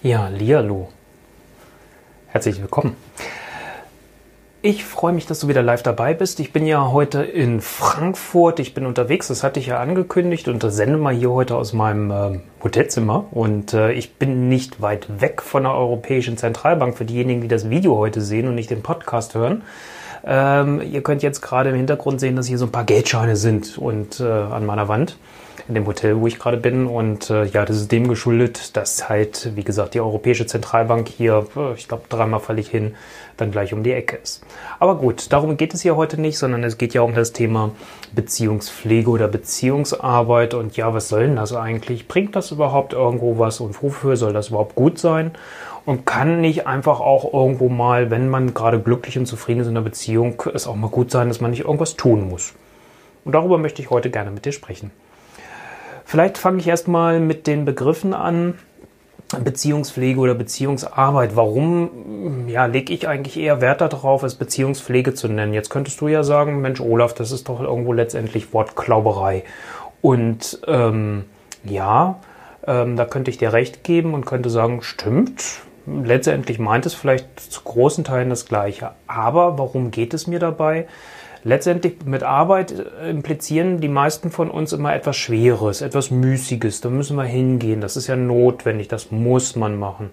Ja, Lialo. Herzlich willkommen. Ich freue mich, dass du wieder live dabei bist. Ich bin ja heute in Frankfurt. Ich bin unterwegs, das hatte ich ja angekündigt und sende mal hier heute aus meinem äh, Hotelzimmer. Und äh, ich bin nicht weit weg von der Europäischen Zentralbank für diejenigen, die das Video heute sehen und nicht den Podcast hören. Ähm, ihr könnt jetzt gerade im Hintergrund sehen, dass hier so ein paar Geldscheine sind und äh, an meiner Wand in dem Hotel, wo ich gerade bin. Und äh, ja, das ist dem geschuldet, dass halt, wie gesagt, die Europäische Zentralbank hier, äh, ich glaube, dreimal falle ich hin, dann gleich um die Ecke ist. Aber gut, darum geht es hier heute nicht, sondern es geht ja um das Thema Beziehungspflege oder Beziehungsarbeit. Und ja, was soll denn das eigentlich? Bringt das überhaupt irgendwo was und wofür soll das überhaupt gut sein? Und kann nicht einfach auch irgendwo mal, wenn man gerade glücklich und zufrieden ist in einer Beziehung, es auch mal gut sein, dass man nicht irgendwas tun muss? Und darüber möchte ich heute gerne mit dir sprechen. Vielleicht fange ich erstmal mit den Begriffen an. Beziehungspflege oder Beziehungsarbeit. Warum ja, lege ich eigentlich eher Wert darauf, es Beziehungspflege zu nennen? Jetzt könntest du ja sagen, Mensch, Olaf, das ist doch irgendwo letztendlich Wortklauberei. Und ähm, ja, ähm, da könnte ich dir recht geben und könnte sagen, stimmt. Letztendlich meint es vielleicht zu großen Teilen das Gleiche. Aber warum geht es mir dabei? Letztendlich mit Arbeit äh, implizieren die meisten von uns immer etwas Schweres, etwas Müßiges. Da müssen wir hingehen. Das ist ja notwendig. Das muss man machen.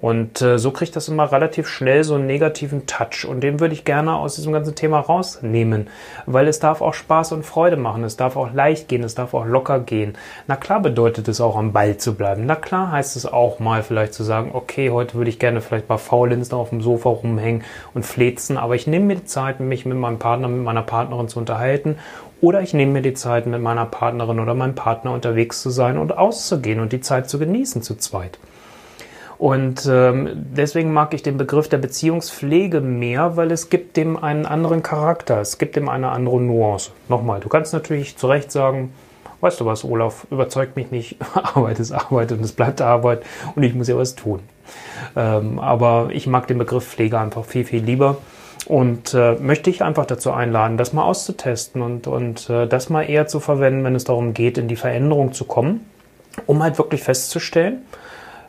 Und äh, so kriegt das immer relativ schnell so einen negativen Touch. Und den würde ich gerne aus diesem ganzen Thema rausnehmen. Weil es darf auch Spaß und Freude machen. Es darf auch leicht gehen. Es darf auch locker gehen. Na klar bedeutet es auch am Ball zu bleiben. Na klar heißt es auch mal vielleicht zu sagen, okay, heute würde ich gerne vielleicht bei Faulinsen auf dem Sofa rumhängen und flezen. Aber ich nehme mir die Zeit, mich mit meinem Partner, mit meiner Partnerin zu unterhalten. Oder ich nehme mir die Zeit, mit meiner Partnerin oder meinem Partner unterwegs zu sein und auszugehen und die Zeit zu genießen zu zweit. Und ähm, deswegen mag ich den Begriff der Beziehungspflege mehr, weil es gibt dem einen anderen Charakter, es gibt dem eine andere Nuance. Nochmal, du kannst natürlich zu Recht sagen, weißt du was, Olaf, überzeugt mich nicht, Arbeit ist Arbeit und es bleibt Arbeit und ich muss ja was tun. Ähm, aber ich mag den Begriff Pflege einfach viel, viel lieber und äh, möchte ich einfach dazu einladen, das mal auszutesten und, und äh, das mal eher zu verwenden, wenn es darum geht, in die Veränderung zu kommen, um halt wirklich festzustellen,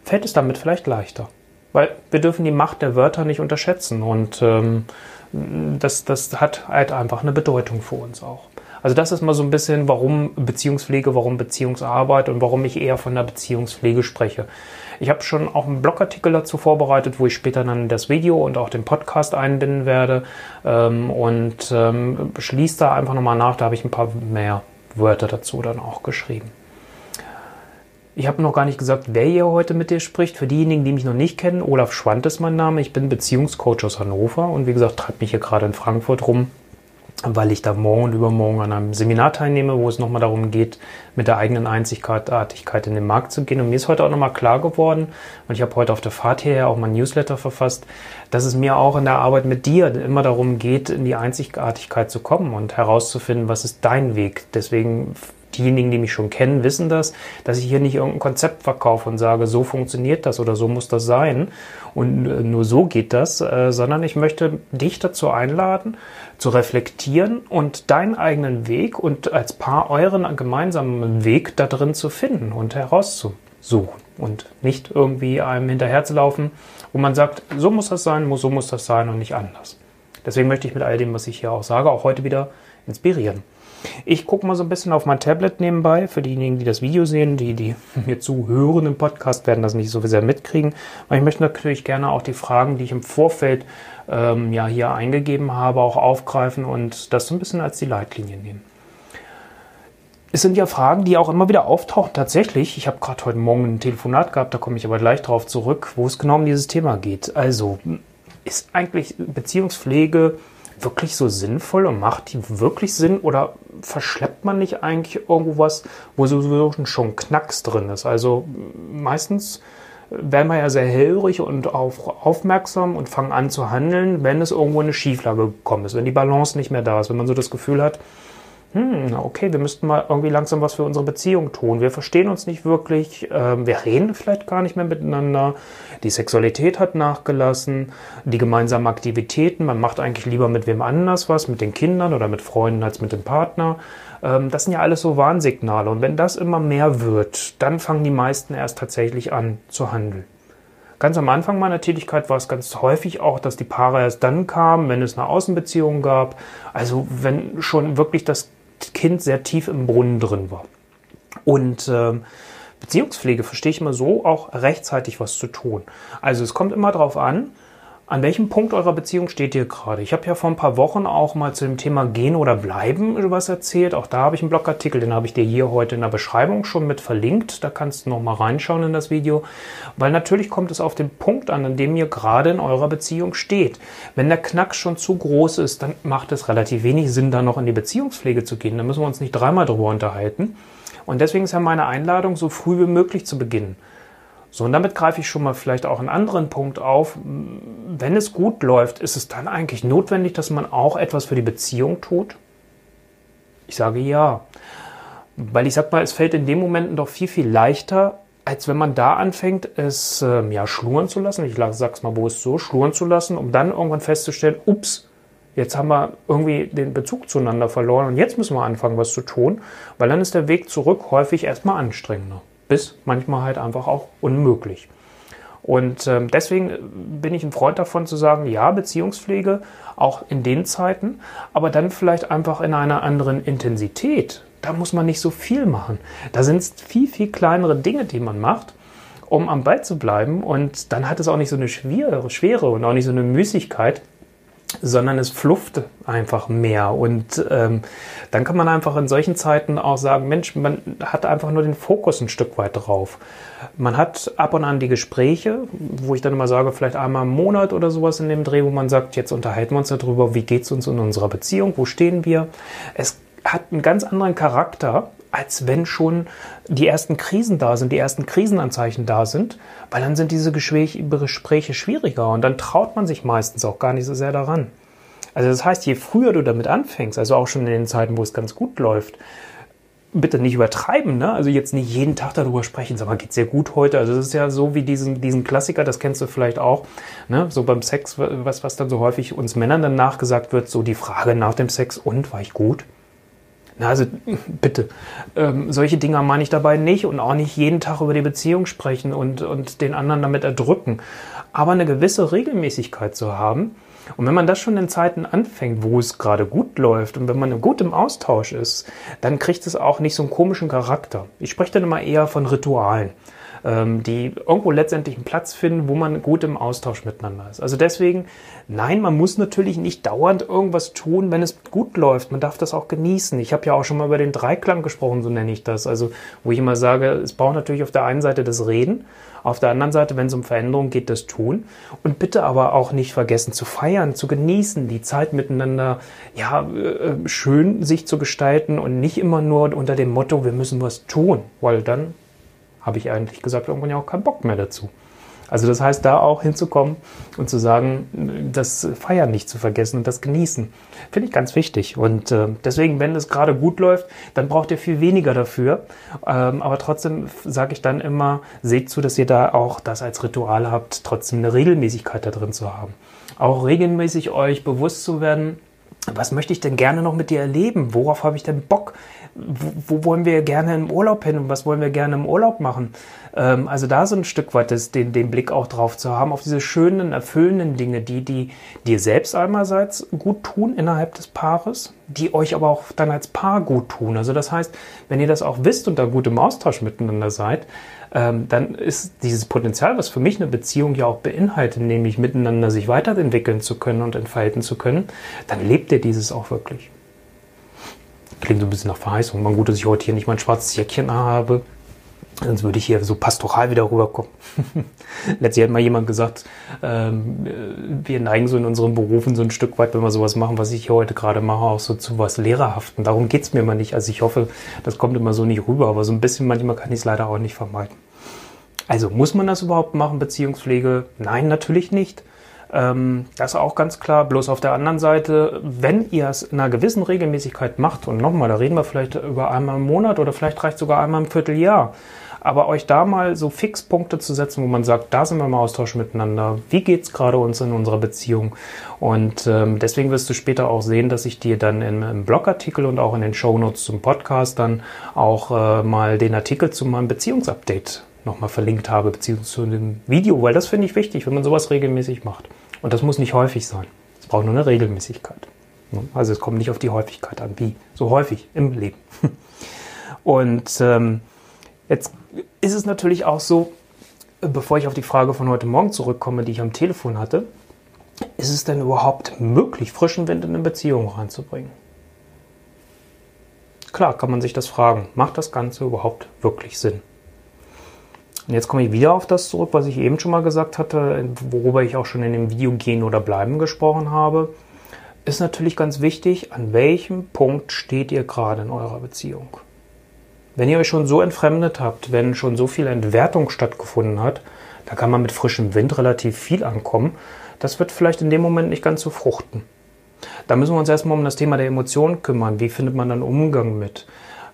fällt es damit vielleicht leichter. Weil wir dürfen die Macht der Wörter nicht unterschätzen und ähm, das, das hat halt einfach eine Bedeutung für uns auch. Also das ist mal so ein bisschen, warum Beziehungspflege, warum Beziehungsarbeit und warum ich eher von der Beziehungspflege spreche. Ich habe schon auch einen Blogartikel dazu vorbereitet, wo ich später dann das Video und auch den Podcast einbinden werde ähm, und ähm, schließe da einfach nochmal nach, da habe ich ein paar mehr Wörter dazu dann auch geschrieben. Ich habe noch gar nicht gesagt, wer hier heute mit dir spricht. Für diejenigen, die mich noch nicht kennen, Olaf Schwand ist mein Name. Ich bin Beziehungscoach aus Hannover und wie gesagt, treibe mich hier gerade in Frankfurt rum, weil ich da morgen und übermorgen an einem Seminar teilnehme, wo es nochmal darum geht, mit der eigenen Einzigartigkeit in den Markt zu gehen. Und mir ist heute auch nochmal klar geworden, und ich habe heute auf der Fahrt hierher auch mein Newsletter verfasst, dass es mir auch in der Arbeit mit dir immer darum geht, in die Einzigartigkeit zu kommen und herauszufinden, was ist dein Weg. Deswegen diejenigen, die mich schon kennen, wissen das, dass ich hier nicht irgendein Konzept verkaufe und sage, so funktioniert das oder so muss das sein und äh, nur so geht das, äh, sondern ich möchte dich dazu einladen, zu reflektieren und deinen eigenen Weg und als Paar euren gemeinsamen Weg da drin zu finden und herauszusuchen und nicht irgendwie einem hinterherzulaufen, wo man sagt, so muss das sein, so muss das sein und nicht anders. Deswegen möchte ich mit all dem, was ich hier auch sage, auch heute wieder inspirieren. Ich gucke mal so ein bisschen auf mein Tablet nebenbei. Für diejenigen, die das Video sehen, die, die mir zuhören im Podcast, werden das nicht so sehr mitkriegen. Aber ich möchte natürlich gerne auch die Fragen, die ich im Vorfeld ähm, ja hier eingegeben habe, auch aufgreifen und das so ein bisschen als die Leitlinie nehmen. Es sind ja Fragen, die auch immer wieder auftauchen. Tatsächlich, ich habe gerade heute Morgen ein Telefonat gehabt, da komme ich aber gleich drauf zurück, wo es genau um dieses Thema geht. Also, ist eigentlich Beziehungspflege wirklich so sinnvoll und macht die wirklich Sinn oder verschleppt man nicht eigentlich irgendwo was, wo sowieso schon Knacks drin ist? Also meistens werden wir ja sehr hellrig und auf, aufmerksam und fangen an zu handeln, wenn es irgendwo eine Schieflage gekommen ist, wenn die Balance nicht mehr da ist, wenn man so das Gefühl hat, hm, okay, wir müssten mal irgendwie langsam was für unsere Beziehung tun. Wir verstehen uns nicht wirklich, ähm, wir reden vielleicht gar nicht mehr miteinander, die Sexualität hat nachgelassen, die gemeinsamen Aktivitäten, man macht eigentlich lieber mit wem anders was, mit den Kindern oder mit Freunden als mit dem Partner. Ähm, das sind ja alles so Warnsignale und wenn das immer mehr wird, dann fangen die meisten erst tatsächlich an zu handeln. Ganz am Anfang meiner Tätigkeit war es ganz häufig auch, dass die Paare erst dann kamen, wenn es eine Außenbeziehung gab. Also wenn schon wirklich das Kind sehr tief im Brunnen drin war. Und äh, Beziehungspflege verstehe ich immer so, auch rechtzeitig was zu tun. Also es kommt immer darauf an, an welchem Punkt eurer Beziehung steht ihr gerade? Ich habe ja vor ein paar Wochen auch mal zu dem Thema Gehen oder Bleiben was erzählt. Auch da habe ich einen Blogartikel, den habe ich dir hier heute in der Beschreibung schon mit verlinkt. Da kannst du noch mal reinschauen in das Video. Weil natürlich kommt es auf den Punkt an, an dem ihr gerade in eurer Beziehung steht. Wenn der Knack schon zu groß ist, dann macht es relativ wenig Sinn, da noch in die Beziehungspflege zu gehen. Da müssen wir uns nicht dreimal drüber unterhalten. Und deswegen ist ja meine Einladung, so früh wie möglich zu beginnen. So, und damit greife ich schon mal vielleicht auch einen anderen Punkt auf. Wenn es gut läuft, ist es dann eigentlich notwendig, dass man auch etwas für die Beziehung tut? Ich sage ja. Weil ich sag mal, es fällt in den Momenten doch viel, viel leichter, als wenn man da anfängt, es ähm, ja schluren zu lassen. Ich sag's mal bewusst so, schluren zu lassen, um dann irgendwann festzustellen, ups, jetzt haben wir irgendwie den Bezug zueinander verloren und jetzt müssen wir anfangen, was zu tun, weil dann ist der Weg zurück häufig erstmal anstrengender bis manchmal halt einfach auch unmöglich. Und ähm, deswegen bin ich ein Freund davon zu sagen, ja, Beziehungspflege auch in den Zeiten, aber dann vielleicht einfach in einer anderen Intensität. Da muss man nicht so viel machen. Da sind es viel, viel kleinere Dinge, die man macht, um am Ball zu bleiben. Und dann hat es auch nicht so eine schwere, Schwere und auch nicht so eine Müßigkeit, sondern es flufft einfach mehr. Und ähm, dann kann man einfach in solchen Zeiten auch sagen, Mensch, man hat einfach nur den Fokus ein Stück weit drauf. Man hat ab und an die Gespräche, wo ich dann immer sage, vielleicht einmal im Monat oder sowas in dem Dreh, wo man sagt, jetzt unterhalten wir uns darüber, wie geht's uns in unserer Beziehung, wo stehen wir. Es hat einen ganz anderen Charakter, als wenn schon die ersten Krisen da sind, die ersten Krisenanzeichen da sind, weil dann sind diese Gespräche schwieriger und dann traut man sich meistens auch gar nicht so sehr daran. Also das heißt, je früher du damit anfängst, also auch schon in den Zeiten, wo es ganz gut läuft, bitte nicht übertreiben, ne? Also jetzt nicht jeden Tag darüber sprechen, sag mal, geht's dir gut heute? Also das ist ja so wie diesen, diesen Klassiker, das kennst du vielleicht auch, ne? So beim Sex, was, was dann so häufig uns Männern dann nachgesagt wird, so die Frage nach dem Sex, und war ich gut? Also bitte, ähm, solche Dinge meine ich dabei nicht und auch nicht jeden Tag über die Beziehung sprechen und, und den anderen damit erdrücken. Aber eine gewisse Regelmäßigkeit zu haben. Und wenn man das schon in Zeiten anfängt, wo es gerade gut läuft und wenn man gut im Austausch ist, dann kriegt es auch nicht so einen komischen Charakter. Ich spreche dann immer eher von Ritualen die irgendwo letztendlich einen Platz finden, wo man gut im Austausch miteinander ist. Also deswegen, nein, man muss natürlich nicht dauernd irgendwas tun, wenn es gut läuft. Man darf das auch genießen. Ich habe ja auch schon mal über den Dreiklang gesprochen, so nenne ich das. Also wo ich immer sage, es braucht natürlich auf der einen Seite das Reden, auf der anderen Seite, wenn es um Veränderung geht, das Tun. Und bitte aber auch nicht vergessen zu feiern, zu genießen, die Zeit miteinander, ja, äh, schön sich zu gestalten und nicht immer nur unter dem Motto, wir müssen was tun, weil dann habe ich eigentlich gesagt irgendwann ja auch keinen Bock mehr dazu. Also das heißt, da auch hinzukommen und zu sagen, das Feiern nicht zu vergessen und das Genießen, finde ich ganz wichtig. Und äh, deswegen, wenn es gerade gut läuft, dann braucht ihr viel weniger dafür. Ähm, aber trotzdem sage ich dann immer, seht zu, dass ihr da auch das als Ritual habt, trotzdem eine Regelmäßigkeit da drin zu haben. Auch regelmäßig euch bewusst zu werden, was möchte ich denn gerne noch mit dir erleben? Worauf habe ich denn Bock? Wo, wo, wollen wir gerne im Urlaub hin und was wollen wir gerne im Urlaub machen? Ähm, also da so ein Stück weit das, den, den Blick auch drauf zu haben, auf diese schönen, erfüllenden Dinge, die, die dir selbst einerseits gut tun innerhalb des Paares, die euch aber auch dann als Paar gut tun. Also das heißt, wenn ihr das auch wisst und da gut im Austausch miteinander seid, ähm, dann ist dieses Potenzial, was für mich eine Beziehung ja auch beinhaltet, nämlich miteinander sich weiterentwickeln zu können und entfalten zu können, dann lebt ihr dieses auch wirklich. Klingt so ein bisschen nach Verheißung. Man gut, dass ich heute hier nicht mein schwarzes Jäckchen habe. Sonst würde ich hier so pastoral wieder rüberkommen. Letztlich hat mal jemand gesagt, ähm, wir neigen so in unseren Berufen so ein Stück weit, wenn wir sowas machen, was ich hier heute gerade mache, auch so zu was Lehrerhaften. Darum geht's mir immer nicht. Also ich hoffe, das kommt immer so nicht rüber, aber so ein bisschen manchmal kann ich es leider auch nicht vermeiden. Also muss man das überhaupt machen, Beziehungspflege? Nein, natürlich nicht. Ähm, das ist auch ganz klar. Bloß auf der anderen Seite, wenn ihr es in einer gewissen Regelmäßigkeit macht, und nochmal, da reden wir vielleicht über einmal im Monat oder vielleicht reicht sogar einmal im Vierteljahr, aber euch da mal so Fixpunkte zu setzen, wo man sagt, da sind wir im Austausch miteinander, wie geht es gerade uns in unserer Beziehung? Und ähm, deswegen wirst du später auch sehen, dass ich dir dann im, im Blogartikel und auch in den Shownotes zum Podcast dann auch äh, mal den Artikel zu meinem Beziehungsupdate nochmal verlinkt habe, beziehungsweise zu dem Video, weil das finde ich wichtig, wenn man sowas regelmäßig macht. Und das muss nicht häufig sein. Es braucht nur eine Regelmäßigkeit. Also es kommt nicht auf die Häufigkeit an, wie so häufig im Leben. Und ähm, jetzt ist es natürlich auch so, bevor ich auf die Frage von heute Morgen zurückkomme, die ich am Telefon hatte, ist es denn überhaupt möglich, frischen Wind in eine Beziehung reinzubringen? Klar, kann man sich das fragen. Macht das Ganze überhaupt wirklich Sinn? Und jetzt komme ich wieder auf das zurück, was ich eben schon mal gesagt hatte, worüber ich auch schon in dem Video Gehen oder Bleiben gesprochen habe. Ist natürlich ganz wichtig, an welchem Punkt steht ihr gerade in eurer Beziehung? Wenn ihr euch schon so entfremdet habt, wenn schon so viel Entwertung stattgefunden hat, da kann man mit frischem Wind relativ viel ankommen. Das wird vielleicht in dem Moment nicht ganz so fruchten. Da müssen wir uns erstmal um das Thema der Emotionen kümmern. Wie findet man dann Umgang mit?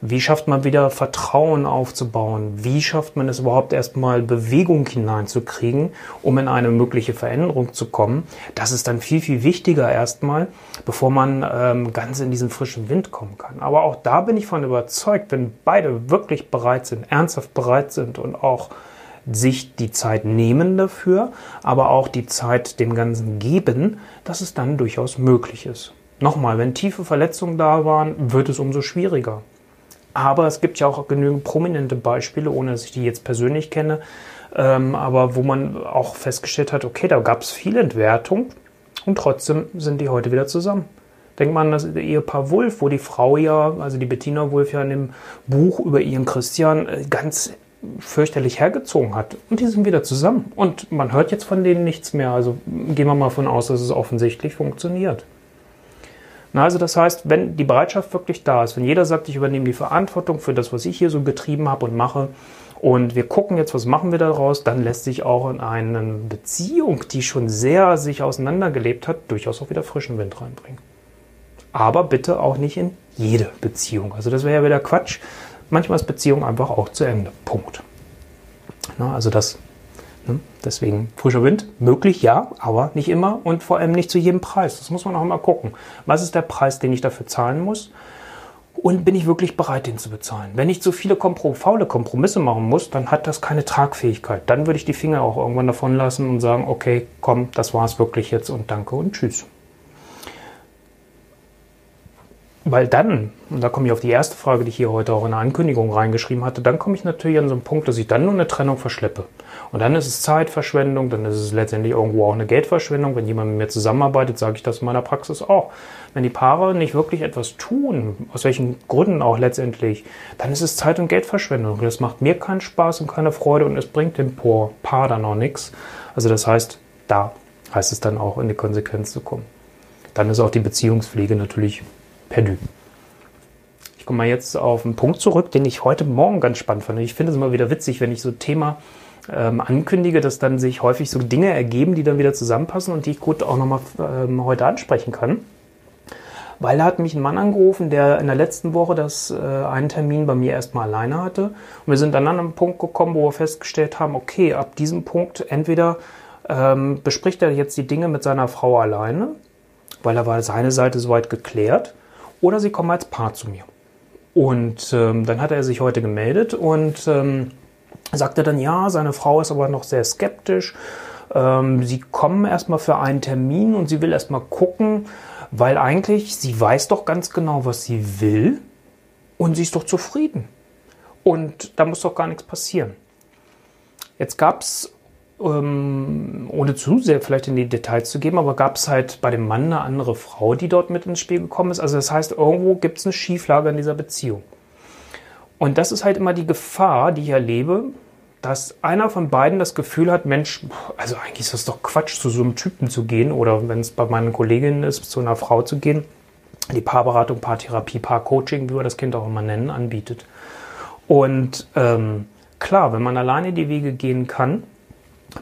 Wie schafft man wieder Vertrauen aufzubauen? Wie schafft man es überhaupt erstmal Bewegung hineinzukriegen, um in eine mögliche Veränderung zu kommen? Das ist dann viel, viel wichtiger erstmal, bevor man ähm, ganz in diesen frischen Wind kommen kann. Aber auch da bin ich von überzeugt, wenn beide wirklich bereit sind, ernsthaft bereit sind und auch sich die Zeit nehmen dafür, aber auch die Zeit dem Ganzen geben, dass es dann durchaus möglich ist. Nochmal, wenn tiefe Verletzungen da waren, wird es umso schwieriger. Aber es gibt ja auch genügend prominente Beispiele, ohne dass ich die jetzt persönlich kenne, ähm, aber wo man auch festgestellt hat, okay, da gab es viel Entwertung und trotzdem sind die heute wieder zusammen. Denkt man an das Ehepaar Wulf, wo die Frau ja, also die Bettina Wulf ja in dem Buch über ihren Christian äh, ganz fürchterlich hergezogen hat. Und die sind wieder zusammen. Und man hört jetzt von denen nichts mehr. Also gehen wir mal davon aus, dass es offensichtlich funktioniert. Also das heißt, wenn die Bereitschaft wirklich da ist, wenn jeder sagt, ich übernehme die Verantwortung für das, was ich hier so getrieben habe und mache, und wir gucken jetzt, was machen wir daraus, dann lässt sich auch in eine Beziehung, die schon sehr sich auseinandergelebt hat, durchaus auch wieder frischen Wind reinbringen. Aber bitte auch nicht in jede Beziehung. Also das wäre ja wieder Quatsch, manchmal ist Beziehung einfach auch zu Ende. Punkt. Na, also das? Deswegen frischer Wind, möglich ja, aber nicht immer und vor allem nicht zu jedem Preis. Das muss man auch immer gucken. Was ist der Preis, den ich dafür zahlen muss? Und bin ich wirklich bereit, den zu bezahlen? Wenn ich zu viele Kompro faule Kompromisse machen muss, dann hat das keine Tragfähigkeit. Dann würde ich die Finger auch irgendwann davon lassen und sagen, okay, komm, das war es wirklich jetzt und danke und tschüss. Weil dann, und da komme ich auf die erste Frage, die ich hier heute auch in der Ankündigung reingeschrieben hatte, dann komme ich natürlich an so einen Punkt, dass ich dann nur eine Trennung verschleppe. Und dann ist es Zeitverschwendung, dann ist es letztendlich irgendwo auch eine Geldverschwendung. Wenn jemand mit mir zusammenarbeitet, sage ich das in meiner Praxis auch. Wenn die Paare nicht wirklich etwas tun, aus welchen Gründen auch letztendlich, dann ist es Zeit- und Geldverschwendung. Das macht mir keinen Spaß und keine Freude und es bringt dem Paar dann auch nichts. Also das heißt, da heißt es dann auch in die Konsequenz zu kommen. Dann ist auch die Beziehungspflege natürlich perdu. Ich komme mal jetzt auf einen Punkt zurück, den ich heute Morgen ganz spannend fand. Ich finde es immer wieder witzig, wenn ich so Thema ähm, ankündige, dass dann sich häufig so Dinge ergeben, die dann wieder zusammenpassen und die ich gut auch nochmal ähm, heute ansprechen kann. Weil da hat mich ein Mann angerufen, der in der letzten Woche das äh, einen Termin bei mir erstmal alleine hatte. Und wir sind dann an einen Punkt gekommen, wo wir festgestellt haben, okay, ab diesem Punkt entweder ähm, bespricht er jetzt die Dinge mit seiner Frau alleine, weil er war seine Seite soweit geklärt oder sie kommen als Paar zu mir. Und ähm, dann hat er sich heute gemeldet und ähm, sagte dann, ja, seine Frau ist aber noch sehr skeptisch. Ähm, sie kommen erstmal für einen Termin und sie will erstmal gucken, weil eigentlich sie weiß doch ganz genau, was sie will und sie ist doch zufrieden. Und da muss doch gar nichts passieren. Jetzt gab es ähm, ohne zu sehr vielleicht in die Details zu geben, aber gab es halt bei dem Mann eine andere Frau, die dort mit ins Spiel gekommen ist. Also das heißt, irgendwo gibt es eine Schieflage in dieser Beziehung. Und das ist halt immer die Gefahr, die ich erlebe, dass einer von beiden das Gefühl hat, Mensch, also eigentlich ist das doch Quatsch, zu so einem Typen zu gehen oder wenn es bei meinen Kolleginnen ist, zu einer Frau zu gehen, die Paarberatung, Paartherapie, Paarcoaching, wie wir das Kind auch immer nennen, anbietet. Und ähm, klar, wenn man alleine die Wege gehen kann,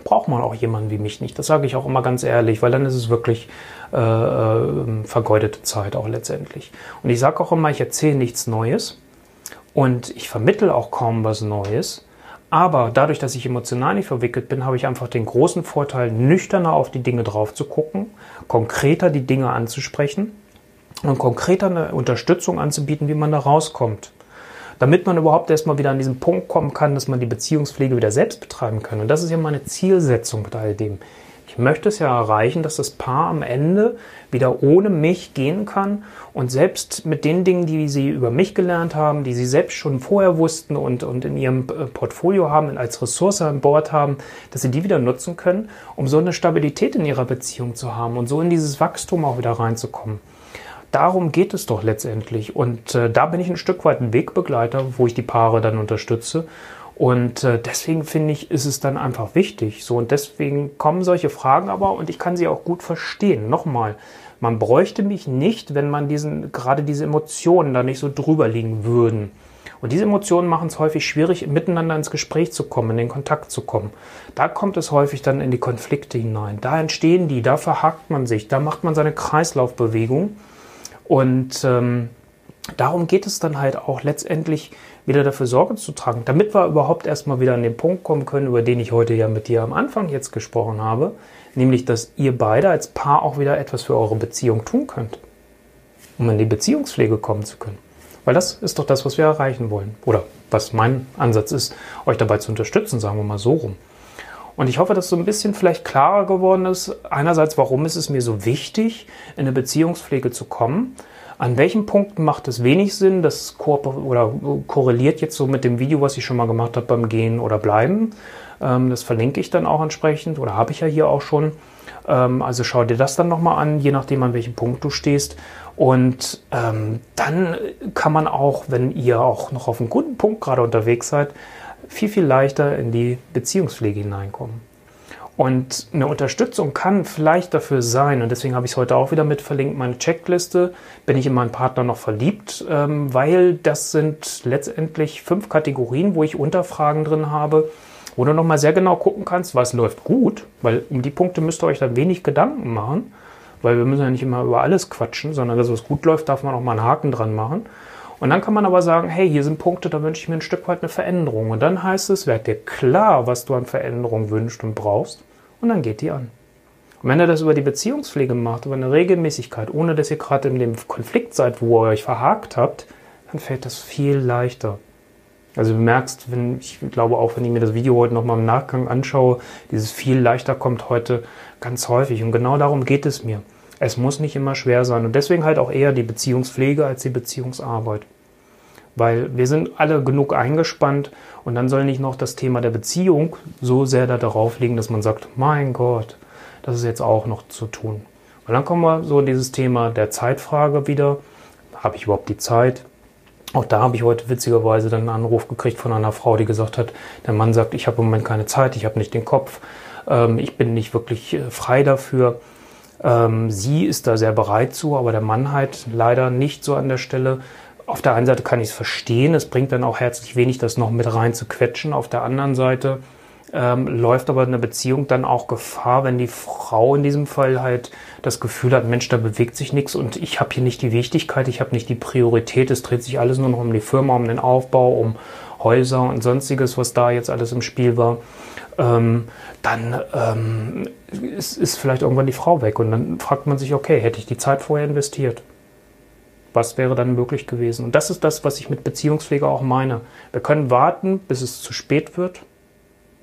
braucht man auch jemanden wie mich nicht. Das sage ich auch immer ganz ehrlich, weil dann ist es wirklich äh, äh, vergeudete Zeit auch letztendlich. Und ich sage auch immer, ich erzähle nichts Neues und ich vermittle auch kaum was Neues. Aber dadurch, dass ich emotional nicht verwickelt bin, habe ich einfach den großen Vorteil, nüchterner auf die Dinge drauf zu gucken, konkreter die Dinge anzusprechen und konkreter eine Unterstützung anzubieten, wie man da rauskommt. damit man überhaupt erstmal wieder an diesen Punkt kommen kann, dass man die Beziehungspflege wieder selbst betreiben kann. Und das ist ja meine Zielsetzung mit all dem. Ich möchte es ja erreichen, dass das Paar am Ende wieder ohne mich gehen kann und selbst mit den Dingen, die sie über mich gelernt haben, die sie selbst schon vorher wussten und, und in ihrem äh, Portfolio haben, als Ressource an Bord haben, dass sie die wieder nutzen können, um so eine Stabilität in ihrer Beziehung zu haben und so in dieses Wachstum auch wieder reinzukommen. Darum geht es doch letztendlich. Und äh, da bin ich ein Stück weit ein Wegbegleiter, wo ich die Paare dann unterstütze und äh, deswegen finde ich, ist es dann einfach wichtig. So und deswegen kommen solche Fragen aber und ich kann sie auch gut verstehen. Nochmal, man bräuchte mich nicht, wenn man diesen gerade diese Emotionen da nicht so drüber liegen würden. Und diese Emotionen machen es häufig schwierig, miteinander ins Gespräch zu kommen, in den Kontakt zu kommen. Da kommt es häufig dann in die Konflikte hinein. Da entstehen die, da verhakt man sich, da macht man seine Kreislaufbewegung. Und ähm, darum geht es dann halt auch letztendlich wieder dafür Sorge zu tragen, damit wir überhaupt erstmal wieder an den Punkt kommen können, über den ich heute ja mit dir am Anfang jetzt gesprochen habe, nämlich dass ihr beide als Paar auch wieder etwas für eure Beziehung tun könnt, um in die Beziehungspflege kommen zu können. Weil das ist doch das, was wir erreichen wollen. Oder was mein Ansatz ist, euch dabei zu unterstützen, sagen wir mal so rum. Und ich hoffe, dass so ein bisschen vielleicht klarer geworden ist. Einerseits, warum ist es mir so wichtig, in eine Beziehungspflege zu kommen? An welchen Punkten macht es wenig Sinn? Das korreliert jetzt so mit dem Video, was ich schon mal gemacht habe beim Gehen oder Bleiben. Ähm, das verlinke ich dann auch entsprechend oder habe ich ja hier auch schon. Ähm, also schau dir das dann nochmal an, je nachdem an welchem Punkt du stehst. Und ähm, dann kann man auch, wenn ihr auch noch auf einem guten Punkt gerade unterwegs seid, viel, viel leichter in die Beziehungspflege hineinkommen. Und eine Unterstützung kann vielleicht dafür sein, und deswegen habe ich es heute auch wieder mit verlinkt, meine Checkliste, bin ich in meinen Partner noch verliebt, ähm, weil das sind letztendlich fünf Kategorien, wo ich Unterfragen drin habe, wo du nochmal sehr genau gucken kannst, was läuft gut, weil um die Punkte müsst ihr euch dann wenig Gedanken machen, weil wir müssen ja nicht immer über alles quatschen, sondern das, was gut läuft, darf man auch mal einen Haken dran machen. Und dann kann man aber sagen, hey, hier sind Punkte, da wünsche ich mir ein Stück weit eine Veränderung. Und dann heißt es, werd dir klar, was du an Veränderung wünschst und brauchst. Und dann geht die an. Und wenn ihr das über die Beziehungspflege macht, über eine Regelmäßigkeit, ohne dass ihr gerade in dem Konflikt seid, wo ihr euch verhakt habt, dann fällt das viel leichter. Also du merkst, wenn, ich glaube auch, wenn ich mir das Video heute nochmal im Nachgang anschaue, dieses viel leichter kommt heute ganz häufig. Und genau darum geht es mir. Es muss nicht immer schwer sein. Und deswegen halt auch eher die Beziehungspflege als die Beziehungsarbeit. Weil wir sind alle genug eingespannt und dann soll nicht noch das Thema der Beziehung so sehr da darauf liegen, dass man sagt, mein Gott, das ist jetzt auch noch zu tun. Und dann kommen wir so in dieses Thema der Zeitfrage wieder. Habe ich überhaupt die Zeit? Auch da habe ich heute witzigerweise dann einen Anruf gekriegt von einer Frau, die gesagt hat, der Mann sagt, ich habe im Moment keine Zeit, ich habe nicht den Kopf, ähm, ich bin nicht wirklich äh, frei dafür. Ähm, sie ist da sehr bereit zu, aber der Mann halt leider nicht so an der Stelle auf der einen Seite kann ich es verstehen, es bringt dann auch herzlich wenig, das noch mit rein zu quetschen. Auf der anderen Seite ähm, läuft aber eine Beziehung dann auch Gefahr, wenn die Frau in diesem Fall halt das Gefühl hat, Mensch, da bewegt sich nichts und ich habe hier nicht die Wichtigkeit, ich habe nicht die Priorität, es dreht sich alles nur noch um die Firma, um den Aufbau, um Häuser und sonstiges, was da jetzt alles im Spiel war. Ähm, dann ähm, ist, ist vielleicht irgendwann die Frau weg und dann fragt man sich, okay, hätte ich die Zeit vorher investiert? Was wäre dann möglich gewesen? Und das ist das, was ich mit Beziehungspflege auch meine. Wir können warten, bis es zu spät wird.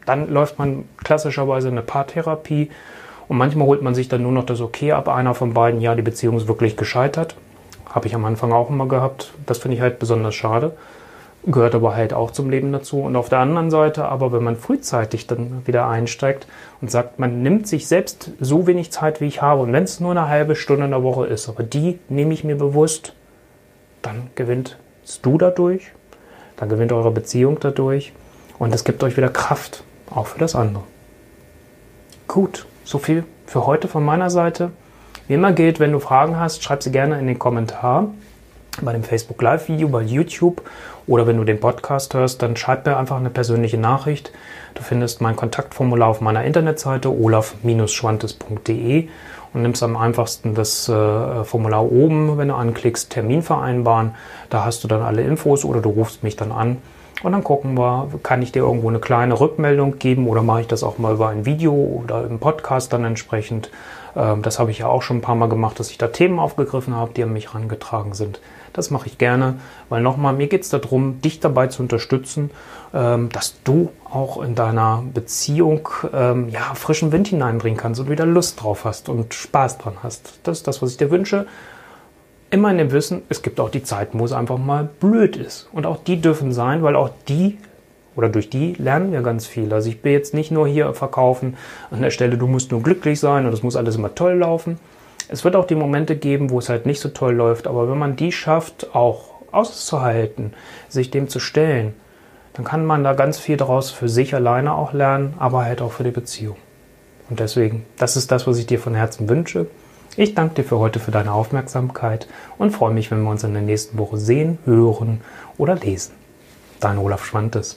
Dann läuft man klassischerweise eine Paartherapie und manchmal holt man sich dann nur noch das Okay ab, einer von beiden, ja, die Beziehung ist wirklich gescheitert. Habe ich am Anfang auch immer gehabt. Das finde ich halt besonders schade. Gehört aber halt auch zum Leben dazu. Und auf der anderen Seite, aber wenn man frühzeitig dann wieder einsteigt und sagt, man nimmt sich selbst so wenig Zeit, wie ich habe, und wenn es nur eine halbe Stunde in der Woche ist, aber die nehme ich mir bewusst, dann gewinnst du dadurch, dann gewinnt eure Beziehung dadurch und es gibt euch wieder Kraft, auch für das andere. Gut, so viel für heute von meiner Seite. Wie immer gilt, wenn du Fragen hast, schreib sie gerne in den Kommentar bei dem Facebook Live Video, bei YouTube oder wenn du den Podcast hörst, dann schreib mir einfach eine persönliche Nachricht. Du findest mein Kontaktformular auf meiner Internetseite olaf-schwantes.de und nimmst am einfachsten das äh, Formular oben, wenn du anklickst, Termin vereinbaren. Da hast du dann alle Infos oder du rufst mich dann an. Und dann gucken wir, kann ich dir irgendwo eine kleine Rückmeldung geben oder mache ich das auch mal über ein Video oder im Podcast dann entsprechend. Ähm, das habe ich ja auch schon ein paar Mal gemacht, dass ich da Themen aufgegriffen habe, die an mich herangetragen sind. Das mache ich gerne, weil nochmal, mir geht es darum, dich dabei zu unterstützen, ähm, dass du auch in deiner Beziehung ähm, ja, frischen Wind hineinbringen kannst und wieder Lust drauf hast und Spaß dran hast. Das ist das, was ich dir wünsche. Immer in dem Wissen, es gibt auch die Zeiten, wo es einfach mal blöd ist. Und auch die dürfen sein, weil auch die oder durch die lernen wir ganz viel. Also ich will jetzt nicht nur hier verkaufen an der Stelle, du musst nur glücklich sein und es muss alles immer toll laufen. Es wird auch die Momente geben, wo es halt nicht so toll läuft, aber wenn man die schafft, auch auszuhalten, sich dem zu stellen, dann kann man da ganz viel daraus für sich alleine auch lernen, aber halt auch für die Beziehung. Und deswegen, das ist das, was ich dir von Herzen wünsche. Ich danke dir für heute für deine Aufmerksamkeit und freue mich, wenn wir uns in der nächsten Woche sehen, hören oder lesen. Dein Olaf Schwantes.